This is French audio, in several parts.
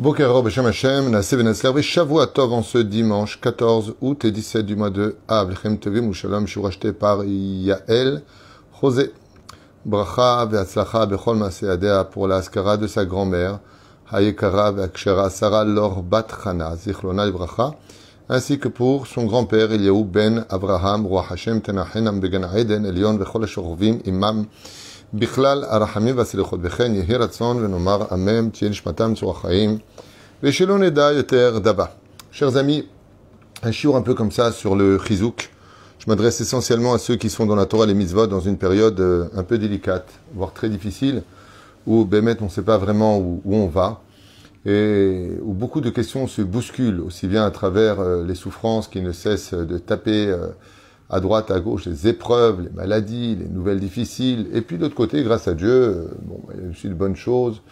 Boker Beshem Hashem, Naseh Benasler, Shavua Tov en ce dimanche 14 août et 17 du mois de Av, Lechem Shalom, je suis racheté par Yael José. Bracha ve'atzlacha bechol maseadea pour la de sa grand-mère, Hayekara ve'akshara Sarah Lor Bat Chana, Zichlona Bracha, ainsi que pour son grand-père Eliyahu ben Abraham, Roi Hashem Tenachenam Began Eden, Elion vechol Ashorvim, Imam בכלל הרחמים והסליחות, וכן יהי רצון ונאמר אמן, תהיה נשמתם צור החיים, ושלא נדע יותר דבה. Chers amis, un shiur un peu comme ça sur le chizouk. Je m'adresse essentiellement à ceux qui sont dans la Torah et les mitzvot dans une période un peu délicate, voire très difficile, où Bémet, on ne sait pas vraiment où, où, on va, et où beaucoup de questions se bousculent, aussi bien à travers les souffrances qui ne cessent de taper à droite, à gauche, les épreuves, les maladies, les nouvelles difficiles. Et puis de l'autre côté, grâce à Dieu, bon, il y a aussi de bonnes choses.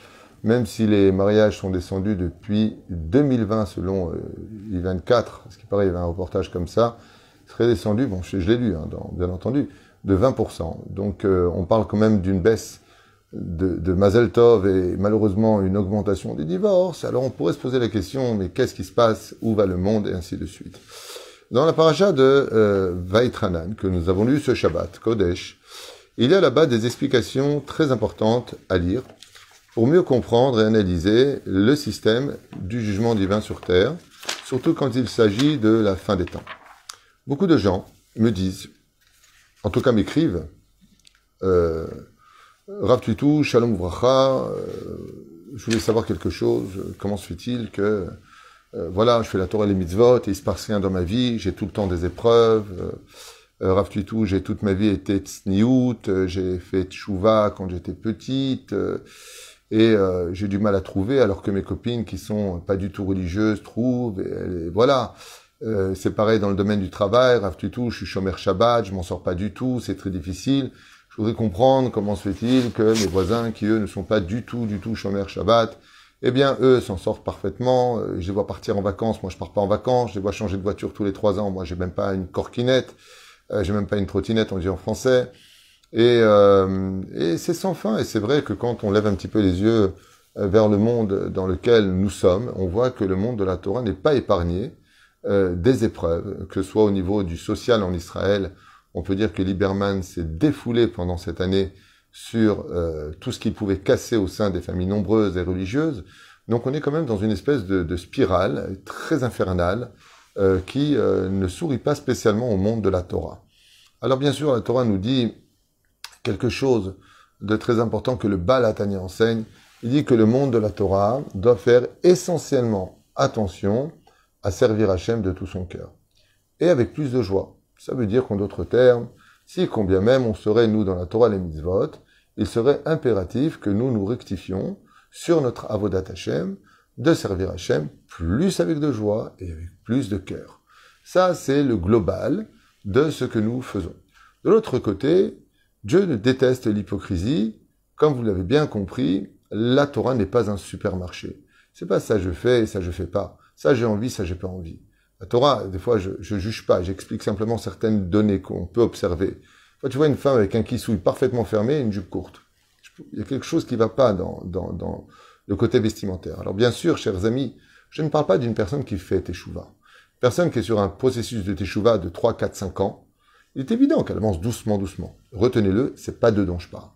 Même si les mariages sont descendus depuis 2020, selon euh, I24, ce qui paraît, il y avait un reportage comme ça, serait descendu, bon, je, l'ai lu, hein, bien entendu, de 20%. Donc euh, on parle quand même d'une baisse de, de Mazel Tov et malheureusement une augmentation des divorces. Alors on pourrait se poser la question, mais qu'est-ce qui se passe? Où va le monde? Et ainsi de suite. Dans la paracha de euh, Vaitranan, que nous avons lu ce Shabbat, Kodesh, il y a là-bas des explications très importantes à lire pour mieux comprendre et analyser le système du jugement divin sur Terre, surtout quand il s'agit de la fin des temps. Beaucoup de gens me disent, en tout cas m'écrivent, euh, Rav Shalom Vracha, euh, je voulais savoir quelque chose, comment se fait-il que euh, voilà, je fais la Torah et les mitzvot, et il se passe rien dans ma vie, j'ai tout le temps des épreuves. Euh, Rav Tutu, j'ai toute ma vie été tsniout, euh, j'ai fait tchouva quand j'étais petite, euh, et euh, j'ai du mal à trouver, alors que mes copines qui sont pas du tout religieuses trouvent, et, voilà. c'est pareil dans le domaine du travail, Rav Tutu, je suis chômeur Shabbat, je m'en sors pas du tout, c'est très difficile. Je voudrais comprendre comment se fait-il que mes voisins, qui eux ne sont pas du tout, du tout chômeurs Shabbat, eh bien, eux s'en sortent parfaitement. Je les vois partir en vacances. Moi, je pars pas en vacances. Je les vois changer de voiture tous les trois ans. Moi, j'ai même pas une corquinette. Euh, j'ai même pas une trottinette, on dit en français. Et, euh, et c'est sans fin. Et c'est vrai que quand on lève un petit peu les yeux vers le monde dans lequel nous sommes, on voit que le monde de la Torah n'est pas épargné euh, des épreuves, que ce soit au niveau du social en Israël. On peut dire que Lieberman s'est défoulé pendant cette année sur euh, tout ce qu'il pouvait casser au sein des familles nombreuses et religieuses. Donc on est quand même dans une espèce de, de spirale très infernale euh, qui euh, ne sourit pas spécialement au monde de la Torah. Alors bien sûr, la Torah nous dit quelque chose de très important que le Balatani enseigne. Il dit que le monde de la Torah doit faire essentiellement attention à servir Hachem de tout son cœur. Et avec plus de joie. Ça veut dire qu'en d'autres termes, si combien même on serait, nous, dans la Torah, les mitzvot, il serait impératif que nous nous rectifions sur notre avodat Hashem, de servir Hashem plus avec de joie et avec plus de cœur. Ça, c'est le global de ce que nous faisons. De l'autre côté, Dieu ne déteste l'hypocrisie. Comme vous l'avez bien compris, la Torah n'est pas un supermarché. C'est pas ça je fais et ça je fais pas. Ça j'ai envie, ça j'ai pas envie. La Torah, des fois, je, je juge pas, j'explique simplement certaines données qu'on peut observer. Tu vois une femme avec un kissouille parfaitement fermé et une jupe courte, il y a quelque chose qui va pas dans le côté vestimentaire. Alors bien sûr, chers amis, je ne parle pas d'une personne qui fait teshuva. Personne qui est sur un processus de teshuva de 3, 4, 5 ans, il est évident qu'elle avance doucement, doucement. Retenez-le, c'est pas de dont je parle.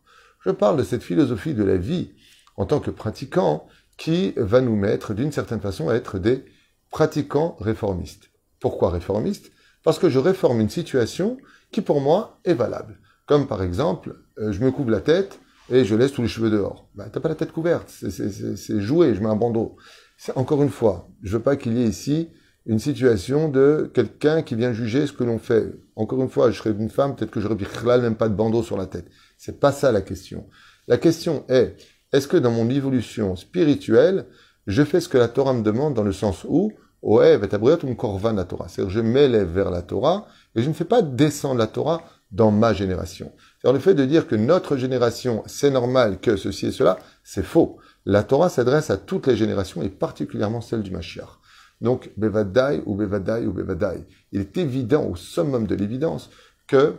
Je parle de cette philosophie de la vie en tant que pratiquant qui va nous mettre d'une certaine façon à être des pratiquants réformistes. Pourquoi réformistes? Parce que je réforme une situation qui pour moi est valable. Comme par exemple, euh, je me couvre la tête et je laisse tous les cheveux dehors. Bah, t'as pas la tête couverte, c'est joué, je mets un bandeau. Encore une fois, je veux pas qu'il y ait ici une situation de quelqu'un qui vient juger ce que l'on fait. Encore une fois, je serais une femme, peut-être que j'aurais même pas de bandeau sur la tête. C'est pas ça la question. La question est, est-ce que dans mon évolution spirituelle, je fais ce que la Torah me demande dans le sens où, Torah. C'est-à-dire, je m'élève vers la Torah et je ne fais pas descendre la Torah dans ma génération. C'est-à-dire, le fait de dire que notre génération, c'est normal que ceci et cela, c'est faux. La Torah s'adresse à toutes les générations et particulièrement celle du Mashiach. Donc, Bevadai ou Bevadai ou Bevadai. Il est évident, au summum de l'évidence, que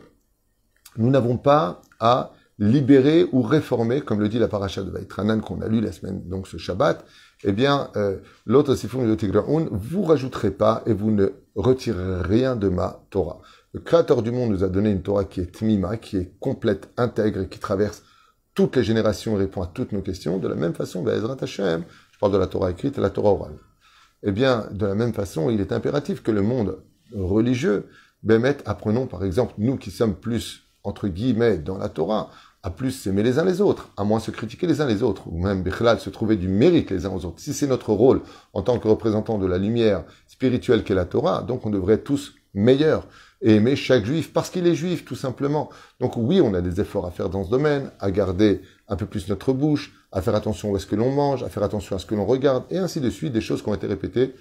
nous n'avons pas à libérer ou réformer, comme le dit la paracha de Vaitranan qu'on a lu la semaine, donc ce Shabbat, eh bien, euh, l'autre Sifon de vous rajouterez pas et vous ne retirerez rien de ma Torah. Le Créateur du monde nous a donné une Torah qui est tmima, qui est complète, intègre, qui traverse toutes les générations et répond à toutes nos questions. De la même façon, Ezrat Hashem, je parle de la Torah écrite et la Torah orale. Eh bien, de la même façon, il est impératif que le monde religieux, Bémet, apprenons par exemple, nous qui sommes plus, entre guillemets, dans la Torah, à plus s'aimer les uns les autres, à moins se critiquer les uns les autres, ou même, Bichlal, se trouver du mérite les uns aux autres. Si c'est notre rôle en tant que représentant de la lumière spirituelle qu'est la Torah, donc on devrait tous meilleurs et aimer chaque juif parce qu'il est juif, tout simplement. Donc oui, on a des efforts à faire dans ce domaine, à garder un peu plus notre bouche, à faire attention où est-ce que l'on mange, à faire attention à ce que l'on regarde, et ainsi de suite, des choses qui ont été répétées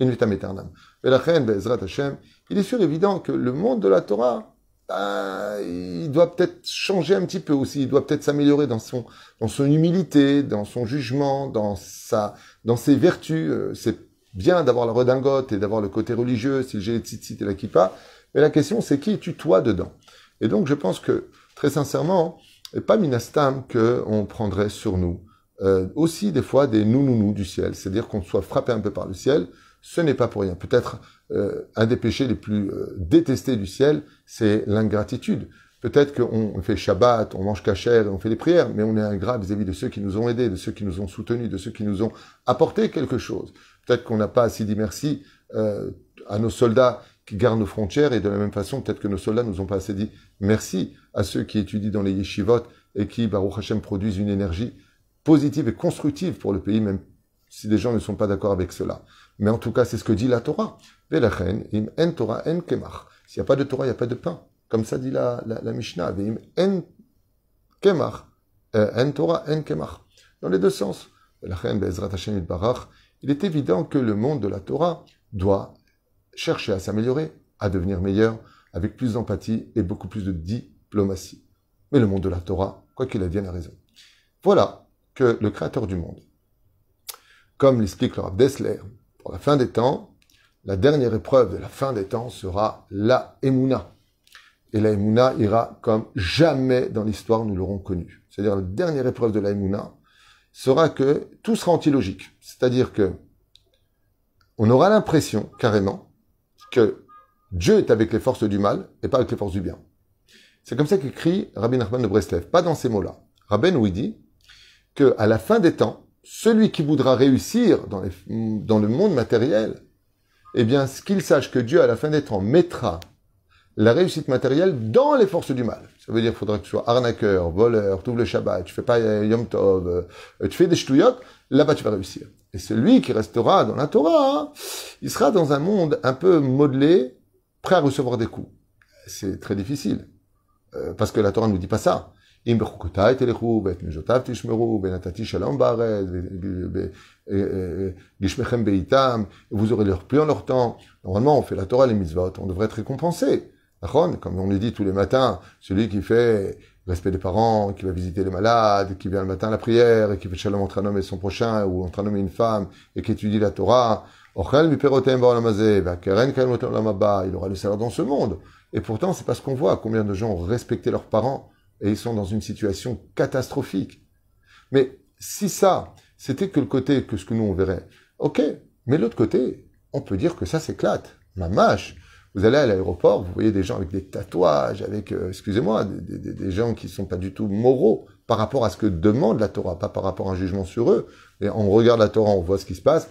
in vitam aeternam. Mais la reine, Hashem, il est sûr évident que le monde de la Torah, bah, il doit peut-être changer un petit peu aussi, il doit peut-être s'améliorer dans son, dans son humilité, dans son jugement, dans sa, dans ses vertus. Euh, c'est bien d'avoir la redingote et d'avoir le côté religieux, si j'ai les tzitzit et la kippa, mais la question, c'est qui es-tu toi dedans? Et donc, je pense que, très sincèrement, et pas minastam qu'on prendrait sur nous euh, aussi des fois des nous-nous-nous du ciel, c'est-à-dire qu'on soit frappé un peu par le ciel, ce n'est pas pour rien. Peut-être euh, un des péchés les plus euh, détestés du ciel, c'est l'ingratitude. Peut-être qu'on fait Shabbat, on mange kasher, on fait des prières, mais on est ingrat vis-à-vis de ceux qui nous ont aidés, de ceux qui nous ont soutenus, de ceux qui nous ont apporté quelque chose. Peut-être qu'on n'a pas assez dit merci à nos soldats qui gardent nos frontières, et de la même façon, peut-être que nos soldats nous ont pas assez dit merci à ceux qui étudient dans les yeshivot et qui, Baruch Hashem, produisent une énergie positive et constructive pour le pays, même si des gens ne sont pas d'accord avec cela. Mais en tout cas, c'est ce que dit la Torah. im en Torah en kemach. S'il n'y a pas de Torah, il n'y a pas de pain. Comme ça dit la, la, la Mishnah. En kemach. Euh, en Torah en kemach. Dans les deux sens. Il est évident que le monde de la Torah doit chercher à s'améliorer, à devenir meilleur, avec plus d'empathie et beaucoup plus de diplomatie. Mais le monde de la Torah, quoi qu'il advienne, a raison. Voilà que le Créateur du monde, comme l'explique le Rav Dessler, pour la fin des temps, la dernière épreuve de la fin des temps sera la Emouna. Et la Emouna ira comme jamais dans l'histoire nous l'aurons connue. C'est-à-dire la dernière épreuve de la Emouna sera que tout sera antilogique. C'est-à-dire que on aura l'impression, carrément, que Dieu est avec les forces du mal et pas avec les forces du bien. C'est comme ça qu'écrit Rabbi Nachman de Breslev, pas dans ces mots-là. Rabbi nous dit que à la fin des temps, celui qui voudra réussir dans, dans le monde matériel, eh bien, qu'il sache que Dieu, à la fin des temps, mettra la réussite matérielle dans les forces du mal. Ça veut dire qu'il faudra que tu sois arnaqueur, voleur, tu ouvres le Shabbat, tu fais pas Yom Tov, euh, tu fais des ch'touillottes, là-bas tu vas réussir. Et celui qui restera dans la Torah, hein, il sera dans un monde un peu modelé, prêt à recevoir des coups. C'est très difficile. Euh, parce que la Torah ne nous dit pas ça. Vous aurez leur pluie en leur temps. Normalement, on fait la Torah, les mitzvot, on devrait être récompensé. Comme on le dit tous les matins, celui qui fait respect des parents, qui va visiter les malades, qui vient le matin à la prière, et qui fait shalom entre un homme et son prochain, ou entre un homme et une femme, et qui étudie la Torah, il aura le salaire dans ce monde. Et pourtant, c'est parce qu'on voit combien de gens ont respecté leurs parents, et ils sont dans une situation catastrophique. Mais si ça, c'était que le côté que ce que nous on verrait, ok, mais l'autre côté, on peut dire que ça s'éclate. Ma mâche, vous allez à l'aéroport, vous voyez des gens avec des tatouages, avec, euh, excusez-moi, des, gens qui sont pas du tout moraux par rapport à ce que demande la Torah, pas par rapport à un jugement sur eux. Et on regarde la Torah, on voit ce qui se passe.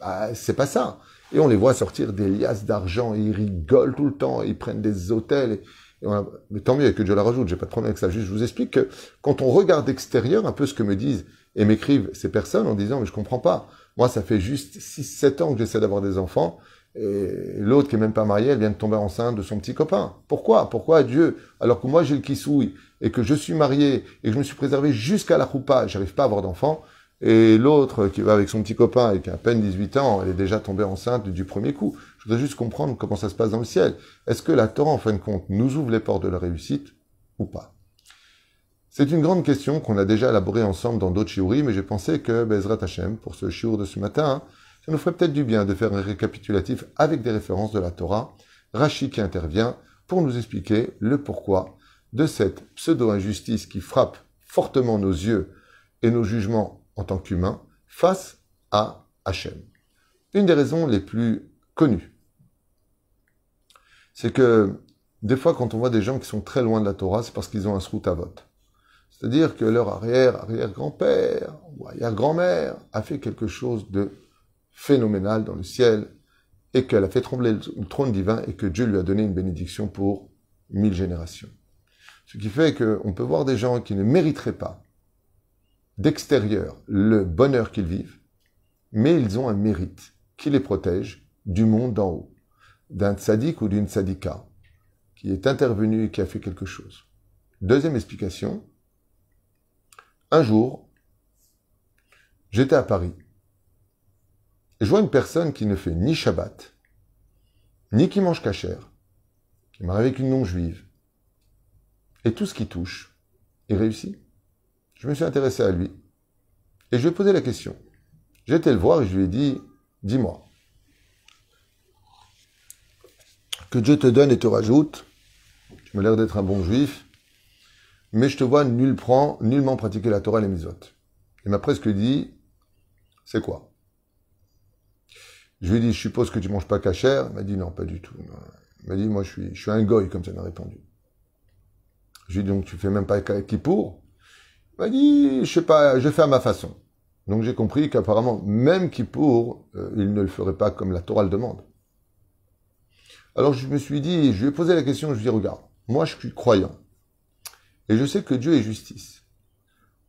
Bah, c'est pas ça. Et on les voit sortir des liasses d'argent, ils rigolent tout le temps, ils prennent des hôtels. Mais tant mieux que Dieu la rajoute, j'ai pas de problème avec ça. Juste, je vous explique que quand on regarde d'extérieur un peu ce que me disent et m'écrivent ces personnes en disant, mais je comprends pas. Moi, ça fait juste 6-7 ans que j'essaie d'avoir des enfants et l'autre qui est même pas mariée, elle vient de tomber enceinte de son petit copain. Pourquoi? Pourquoi Dieu? Alors que moi j'ai le kissouille et que je suis marié et que je me suis préservé jusqu'à la roupa, j'arrive pas à avoir d'enfant. Et l'autre qui va avec son petit copain et qui a à peine 18 ans, elle est déjà tombée enceinte du premier coup. Je voudrais juste comprendre comment ça se passe dans le ciel. Est-ce que la Torah, en fin de compte, nous ouvre les portes de la réussite ou pas? C'est une grande question qu'on a déjà élaborée ensemble dans d'autres shiurim, mais j'ai pensé que Bezrat Hashem, pour ce shiur de ce matin, ça nous ferait peut-être du bien de faire un récapitulatif avec des références de la Torah, Rashi qui intervient pour nous expliquer le pourquoi de cette pseudo-injustice qui frappe fortement nos yeux et nos jugements en tant qu'humains face à Hachem. Une des raisons les plus connues, c'est que des fois, quand on voit des gens qui sont très loin de la Torah, c'est parce qu'ils ont un srout à vote. C'est-à-dire que leur arrière, arrière-grand-père ou arrière-grand-mère a fait quelque chose de phénoménal dans le ciel et qu'elle a fait trembler le trône divin et que Dieu lui a donné une bénédiction pour mille générations. Ce qui fait qu'on peut voir des gens qui ne mériteraient pas d'extérieur le bonheur qu'ils vivent, mais ils ont un mérite qui les protège du monde d'en haut, d'un tzaddik ou d'une tzadika, qui est intervenu et qui a fait quelque chose. Deuxième explication, un jour, j'étais à Paris, et je vois une personne qui ne fait ni Shabbat, ni qui mange cachère, qui m'arrive avec une non-juive, et tout ce qui touche, il réussit. Je me suis intéressé à lui, et je lui ai posé la question. J'ai été le voir et je lui ai dit, dis-moi, que Dieu te donne et te rajoute, tu m'as l'air d'être un bon juif, mais je te vois nullement pratiquer la Torah et les mitzvot. Il m'a presque dit, c'est quoi? Je lui ai dit, je suppose que tu manges pas cachère. Il m'a dit, non, pas du tout. Il m'a dit, moi, je suis, un goy, comme ça m'a répondu. Je lui ai dit, donc tu fais même pas Kippour? Il m'a dit, je sais pas, je fais à ma façon. Donc j'ai compris qu'apparemment, même Kippour, euh, il ne le ferait pas comme la Torah le demande. Alors je me suis dit, je lui ai posé la question, je lui ai dit, regarde, moi je suis croyant. Et je sais que Dieu est justice.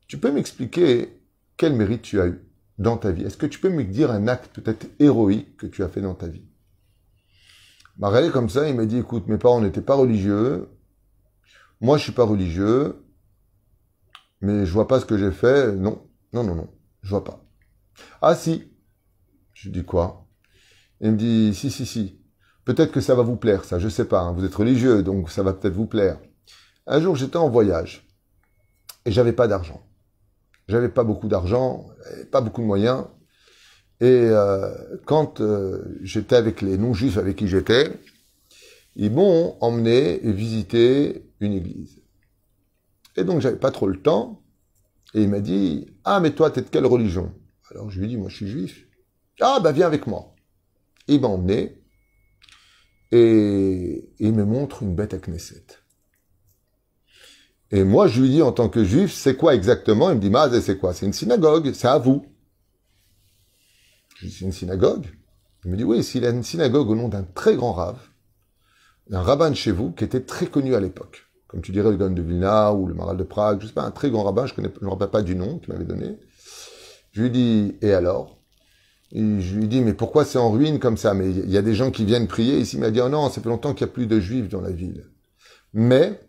Tu peux m'expliquer quel mérite tu as eu dans ta vie? Est-ce que tu peux me dire un acte peut-être héroïque que tu as fait dans ta vie? M'a regardé comme ça, il m'a dit, écoute, mes parents n'étaient pas religieux, moi je suis pas religieux, mais je vois pas ce que j'ai fait, non, non, non, non, je vois pas. Ah si, je dis quoi? Il me dit, si, si, si, peut-être que ça va vous plaire, ça, je sais pas, hein. vous êtes religieux, donc ça va peut-être vous plaire. Un jour, j'étais en voyage et j'avais pas d'argent. J'avais pas beaucoup d'argent, pas beaucoup de moyens. Et euh, quand euh, j'étais avec les non-juifs avec qui j'étais, ils m'ont emmené visiter une église. Et donc, j'avais pas trop le temps. Et il m'a dit, ah, mais toi, t'es de quelle religion? Alors, je lui ai dit, moi, je suis juif. Ah, bah, viens avec moi. il m'a emmené. Et il me montre une bête à Knesset. Et moi, je lui dis en tant que juif, c'est quoi exactement? Il me dit, mais c'est quoi? C'est une synagogue, c'est à vous. Je lui dis, c'est une synagogue? Il me dit, oui, s'il a une synagogue au nom d'un très grand rave, d'un rabbin de chez vous qui était très connu à l'époque. Comme tu dirais le Gaon de Vilna ou le Maral de Prague, je sais pas, un très grand rabbin, je ne me rappelle pas du nom qu'il m'avait donné. Je lui dis, et alors? Je lui dis, mais pourquoi c'est en ruine comme ça? Mais il y a des gens qui viennent prier ici. Il m'a dit, oh non, ça fait longtemps qu'il n'y a plus de juifs dans la ville. Mais,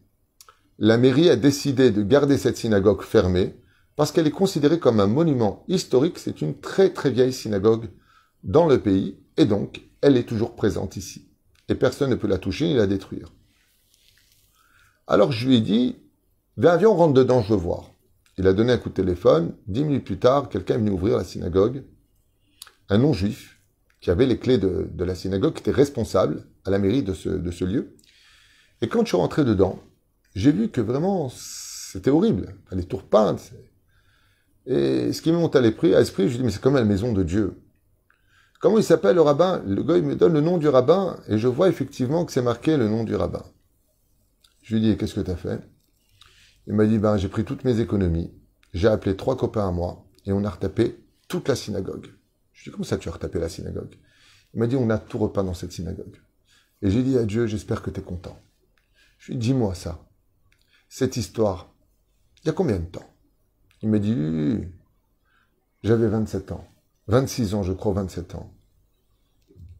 la mairie a décidé de garder cette synagogue fermée parce qu'elle est considérée comme un monument historique. C'est une très très vieille synagogue dans le pays et donc elle est toujours présente ici. Et personne ne peut la toucher ni la détruire. Alors je lui ai dit, viens, viens, on rentre dedans, je veux voir. Il a donné un coup de téléphone. Dix minutes plus tard, quelqu'un est venu ouvrir la synagogue. Un non-juif qui avait les clés de, la synagogue, qui était responsable à la mairie de ce, lieu. Et quand je suis rentré dedans, j'ai vu que vraiment, c'était horrible. Les tours peintes. Et ce qui me monte à l'esprit, à l'esprit, je dis, mais c'est comme la maison de Dieu. Comment il s'appelle le rabbin? Le gars, il me donne le nom du rabbin, et je vois effectivement que c'est marqué le nom du rabbin. Je lui dis, qu'est-ce que tu as fait? Il m'a dit, ben, j'ai pris toutes mes économies, j'ai appelé trois copains à moi, et on a retapé toute la synagogue. Je lui dis, comment ça tu as retapé la synagogue? Il m'a dit, on a tout repeint dans cette synagogue. Et j'ai dit à Dieu, j'espère que tu es content. Je lui dis, dis-moi ça cette histoire, il y a combien de temps? Il me dit, j'avais 27 ans, 26 ans, je crois, 27 ans.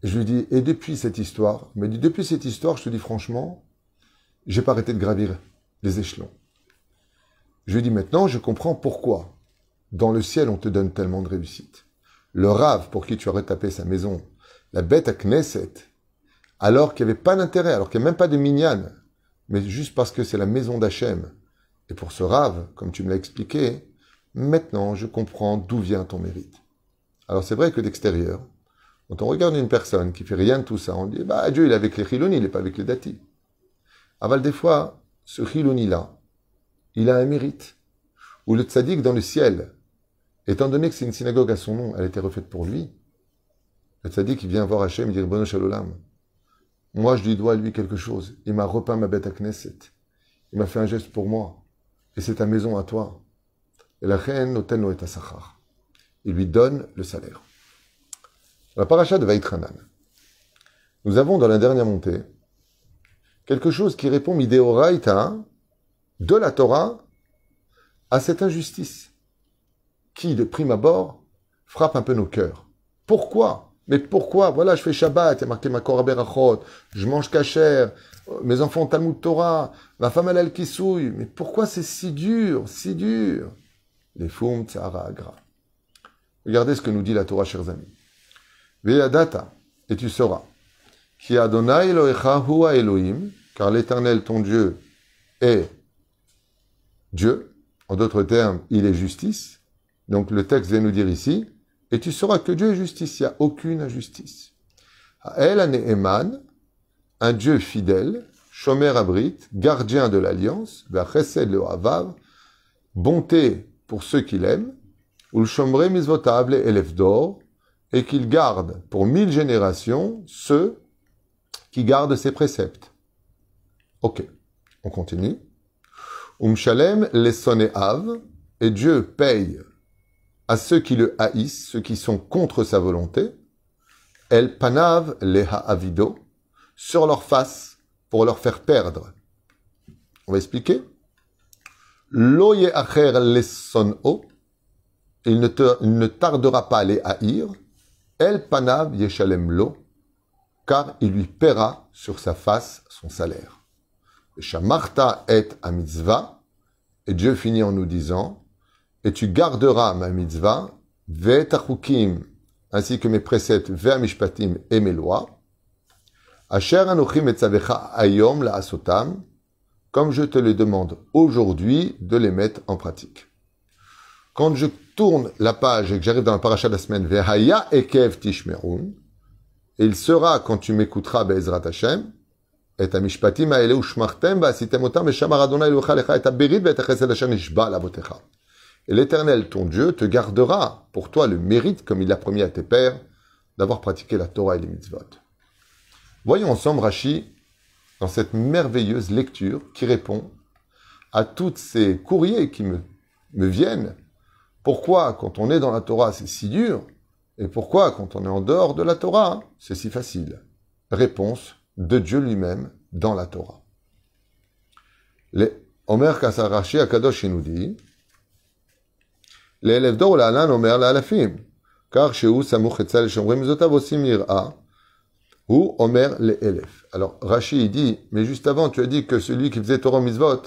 je lui dis, et depuis cette histoire, il me dit, depuis cette histoire, je te dis franchement, j'ai pas arrêté de gravir les échelons. Je lui dis, maintenant, je comprends pourquoi, dans le ciel, on te donne tellement de réussite. Le rave pour qui tu aurais tapé sa maison, la bête à Knesset, alors qu'il n'y avait pas d'intérêt, alors qu'il n'y a même pas de mignane, mais juste parce que c'est la maison d'Hachem. Et pour ce rave, comme tu me l'as expliqué, maintenant je comprends d'où vient ton mérite. Alors c'est vrai que d'extérieur, quand on regarde une personne qui fait rien de tout ça, on dit, bah Dieu il est avec les Chiloni, il n'est pas avec les Dati. Aval des fois, ce Chiloni-là, il a un mérite. Ou le tzaddik dans le ciel, étant donné que c'est une synagogue à son nom, elle a été refaite pour lui. Le tzaddik, vient voir Hachem et dit Bono Shalolam. Moi, je lui dois à lui quelque chose. Il m'a repeint ma bête à Knesset. Il m'a fait un geste pour moi. Et c'est ta maison à toi. Et la reine, l'hôtel est Sachar. Il lui donne le salaire. la paracha de Vaitranan, nous avons dans la dernière montée quelque chose qui répond midéoraita de la Torah à cette injustice qui, de prime abord, frappe un peu nos cœurs. Pourquoi? Mais pourquoi? Voilà, je fais Shabbat, il y a marqué ma Berachot, je mange kasher, mes enfants Talmud Torah, ma femme elle qui souille. Mais pourquoi c'est si dur, si dur? Les foum tzara. Regardez ce que nous dit la Torah, chers amis. Ve'adata, et tu sauras, qui Adonai Elohecha hua Elohim, car l'Éternel, ton Dieu, est Dieu. En d'autres termes, il est justice. Donc le texte vient nous dire ici, et tu sauras que Dieu est justice, il n'y a aucune injustice. El Eman, un Dieu fidèle, Shomer Abrit, gardien de l'alliance, Chesed le Havav, bonté pour ceux qu'il aime, ou le Shomre Mizvotable et d'or, et qu'il garde pour mille générations ceux qui gardent ses préceptes. Ok, on continue. Umshalem les av, et Dieu paye à ceux qui le haïssent, ceux qui sont contre sa volonté, El panav les ha'avido, sur leur face pour leur faire perdre. On va expliquer. Loye acher les o, il ne, ne tardera pas à les haïr. El panav yeshalem lo, car il lui paiera sur sa face son salaire. Shamarta et a mitzvah, et Dieu finit en nous disant, et tu garderas ma mitzvah, ve ainsi que mes préceptes, ve mishpatim et mes lois, asher anochim et ayom la asotam, comme je te le demande aujourd'hui de les mettre en pratique. Quand je tourne la page et que j'arrive dans la paracha de la semaine, Vehaya ekev tishmerun, il sera quand tu m'écouteras, Be'ezrat Hashem, et l'Éternel, ton Dieu, te gardera pour toi le mérite, comme il l'a promis à tes pères, d'avoir pratiqué la Torah et les mitzvot. Voyons ensemble Rashi dans cette merveilleuse lecture qui répond à tous ces courriers qui me, me viennent. Pourquoi, quand on est dans la Torah, c'est si dur? Et pourquoi, quand on est en dehors de la Torah, c'est si facile? Réponse de Dieu lui-même dans la Torah. Les Omer Kasarashi Akadosh nous dit l'élève d'or l'alan Omer l'alafim car chez où samuch etzal shomrim zotav osim yir'a ou Omer l'élève. Alors Rashi dit mais juste avant tu as dit que celui qui faisait Torah mitzvot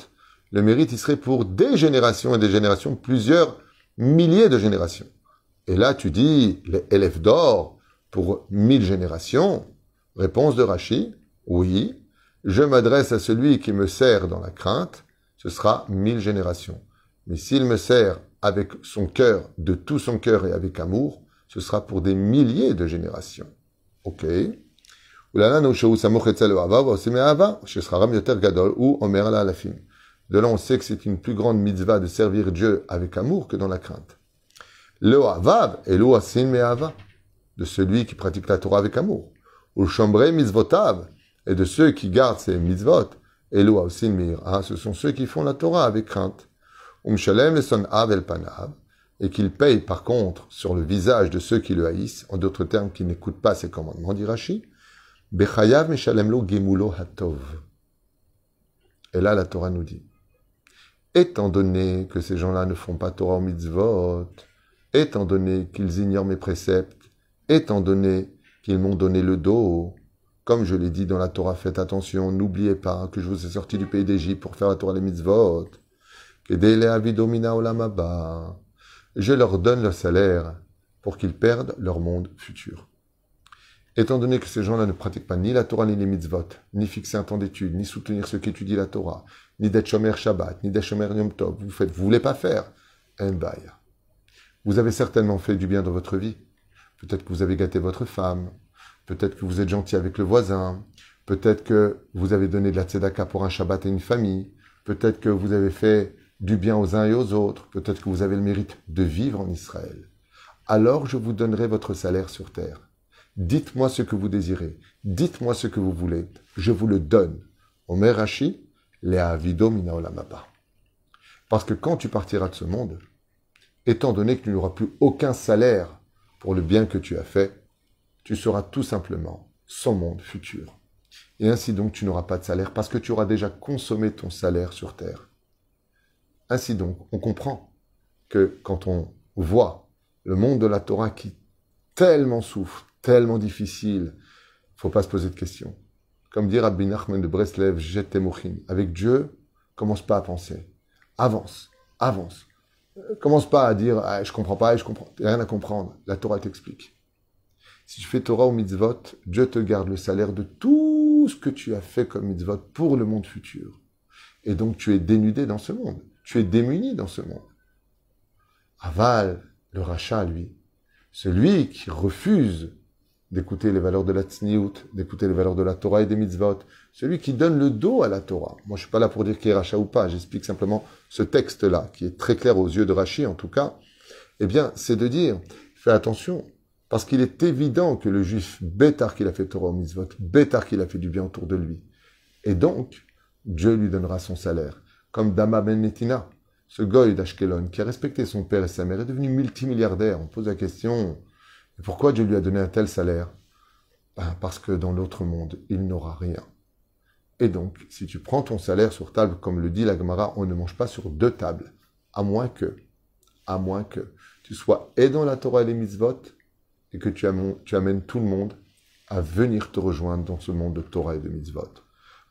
le mérite il serait pour des générations et des générations plusieurs milliers de générations. Et là tu dis les élèves d'or pour mille générations. Réponse de Rashi oui, je m'adresse à celui qui me sert dans la crainte, ce sera mille générations. Mais s'il me sert avec son cœur, de tout son cœur et avec amour, ce sera pour des milliers de générations. Ok. De là, on sait que c'est une plus grande mitzvah de servir Dieu avec amour que dans la crainte. Le et le de celui qui pratique la Torah avec amour. Ou mitzvotav, et de ceux qui gardent ces mitzvot, Elu ah, ce sont ceux qui font la Torah avec crainte. Umshalem son et qu'ils payent par contre sur le visage de ceux qui le haïssent, en d'autres termes, qui n'écoutent pas ses commandements, dit Rashi, Bechayav meshalem lo gemulo hatov. Et là, la Torah nous dit, étant donné que ces gens-là ne font pas Torah ou mitzvot, étant donné qu'ils ignorent mes préceptes, étant donné qu'ils m'ont donné le dos, comme je l'ai dit dans la Torah, faites attention, n'oubliez pas que je vous ai sorti du pays d'Égypte pour faire la Torah des mitzvot. Je leur donne leur salaire pour qu'ils perdent leur monde futur. Étant donné que ces gens-là ne pratiquent pas ni la Torah ni les mitzvot, ni fixer un temps d'étude, ni soutenir ceux qui étudient la Torah, ni d'être shomer Shabbat, ni d'être shomer Yom Tov, vous faites, vous voulez pas faire, un Vous avez certainement fait du bien dans votre vie. Peut-être que vous avez gâté votre femme, Peut-être que vous êtes gentil avec le voisin. Peut-être que vous avez donné de la tzedaka pour un Shabbat et une famille. peut-être que vous avez fait du bien aux uns et aux autres, peut-être que vous avez le mérite de vivre en Israël. Alors je vous donnerai votre salaire sur terre. Dites-moi ce que vous désirez, dites-moi ce que vous voulez, je vous le donne. Omer. Parce que quand tu partiras de ce monde, étant donné que tu n'auras plus aucun salaire pour le bien que tu as fait, tu seras tout simplement son monde futur. Et ainsi donc tu n'auras pas de salaire parce que tu auras déjà consommé ton salaire sur terre. Ainsi donc, on comprend que quand on voit le monde de la Torah qui tellement souffre, tellement difficile, faut pas se poser de questions. Comme dit Rabbi Nachman de Breslev, Jetemochin, avec Dieu, commence pas à penser. Avance, avance. Commence pas à dire ah, je comprends pas, je comprends. Rien à comprendre. La Torah t'explique. Si tu fais Torah ou mitzvot, Dieu te garde le salaire de tout ce que tu as fait comme mitzvot pour le monde futur. Et donc tu es dénudé dans ce monde. Tu es démuni dans ce monde. Aval, le rachat, lui, celui qui refuse d'écouter les valeurs de la tzniout, d'écouter les valeurs de la Torah et des mitzvot, celui qui donne le dos à la Torah. Moi, je suis pas là pour dire qu'il est rachat ou pas, j'explique simplement ce texte-là, qui est très clair aux yeux de Rachi en tout cas. Eh bien, c'est de dire, fais attention, parce qu'il est évident que le juif, bêtard qu'il a fait Torah au mitzvot, bêtard qu'il a fait du bien autour de lui. Et donc, Dieu lui donnera son salaire. Comme Dama Ben Netina, ce goy d'Ashkelon, qui a respecté son père et sa mère, est devenu multimilliardaire. On pose la question, pourquoi Dieu lui a donné un tel salaire? Ben, Parce que dans l'autre monde, il n'aura rien. Et donc, si tu prends ton salaire sur table, comme le dit la Gemara, on ne mange pas sur deux tables, à moins que, à moins que tu sois et dans la Torah et les mitzvot, et que tu amènes, tout le monde à venir te rejoindre dans ce monde de Torah et de mitzvot.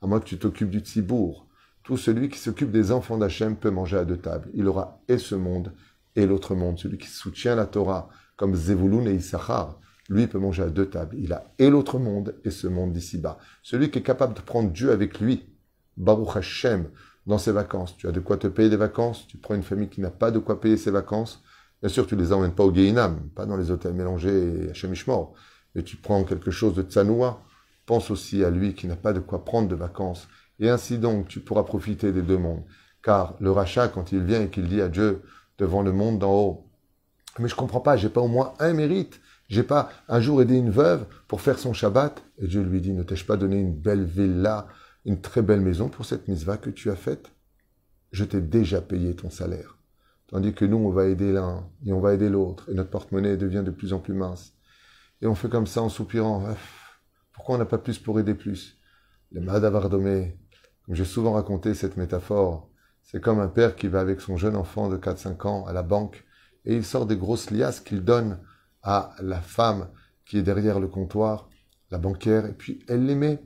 À moins que tu t'occupes du tzibour. Tout celui qui s'occupe des enfants d'Hachem peut manger à deux tables. Il aura et ce monde et l'autre monde. Celui qui soutient la Torah, comme Zevulun et Issachar, lui peut manger à deux tables. Il a et l'autre monde et ce monde d'ici-bas. Celui qui est capable de prendre Dieu avec lui, Baruch Hashem, dans ses vacances. Tu as de quoi te payer des vacances? Tu prends une famille qui n'a pas de quoi payer ses vacances? Bien sûr, tu les emmènes pas au Geinam, pas dans les hôtels mélangés à Shemishmor, mais tu prends quelque chose de tsanoua. Pense aussi à lui qui n'a pas de quoi prendre de vacances. Et ainsi donc, tu pourras profiter des deux mondes. Car le rachat, quand il vient et qu'il dit à Dieu devant le monde d'en haut, mais je comprends pas, j'ai pas au moins un mérite. J'ai pas un jour aidé une veuve pour faire son Shabbat. Et Dieu lui dit, ne t'ai-je pas donné une belle villa, une très belle maison pour cette mitzvah que tu as faite? Je t'ai déjà payé ton salaire. Tandis que nous, on va aider l'un et on va aider l'autre, et notre porte-monnaie devient de plus en plus mince. Et on fait comme ça en soupirant. Pourquoi on n'a pas plus pour aider plus? Le Madavardomé, comme j'ai souvent raconté cette métaphore, c'est comme un père qui va avec son jeune enfant de 4-5 ans à la banque et il sort des grosses liasses qu'il donne à la femme qui est derrière le comptoir, la banquière, et puis elle les met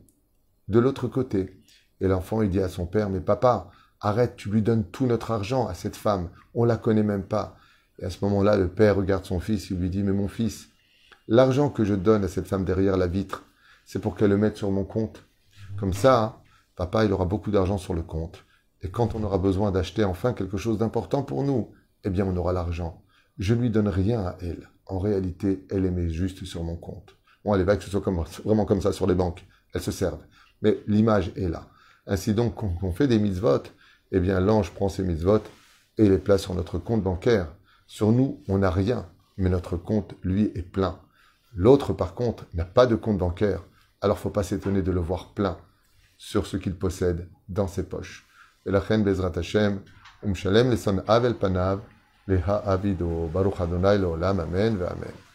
de l'autre côté. Et l'enfant, il dit à son père, mais papa, Arrête, tu lui donnes tout notre argent à cette femme. On la connaît même pas. Et à ce moment-là, le père regarde son fils, il lui dit, mais mon fils, l'argent que je donne à cette femme derrière la vitre, c'est pour qu'elle le mette sur mon compte. Comme ça, papa, il aura beaucoup d'argent sur le compte. Et quand on aura besoin d'acheter enfin quelque chose d'important pour nous, eh bien, on aura l'argent. Je ne lui donne rien à elle. En réalité, elle est juste sur mon compte. Bon, elle est va que ce soit vraiment comme ça sur les banques. Elles se servent. Mais l'image est là. Ainsi donc, quand on fait des mitzvot, eh bien l'ange prend ses mitzvot et les place sur notre compte bancaire. Sur nous, on n'a rien, mais notre compte, lui, est plein. L'autre, par contre, n'a pas de compte bancaire, alors faut pas s'étonner de le voir plein sur ce qu'il possède dans ses poches. Et la reine Bezrat Hashem, um shalem le son avel panav, leha avido, baruch Adonai lo amen amen.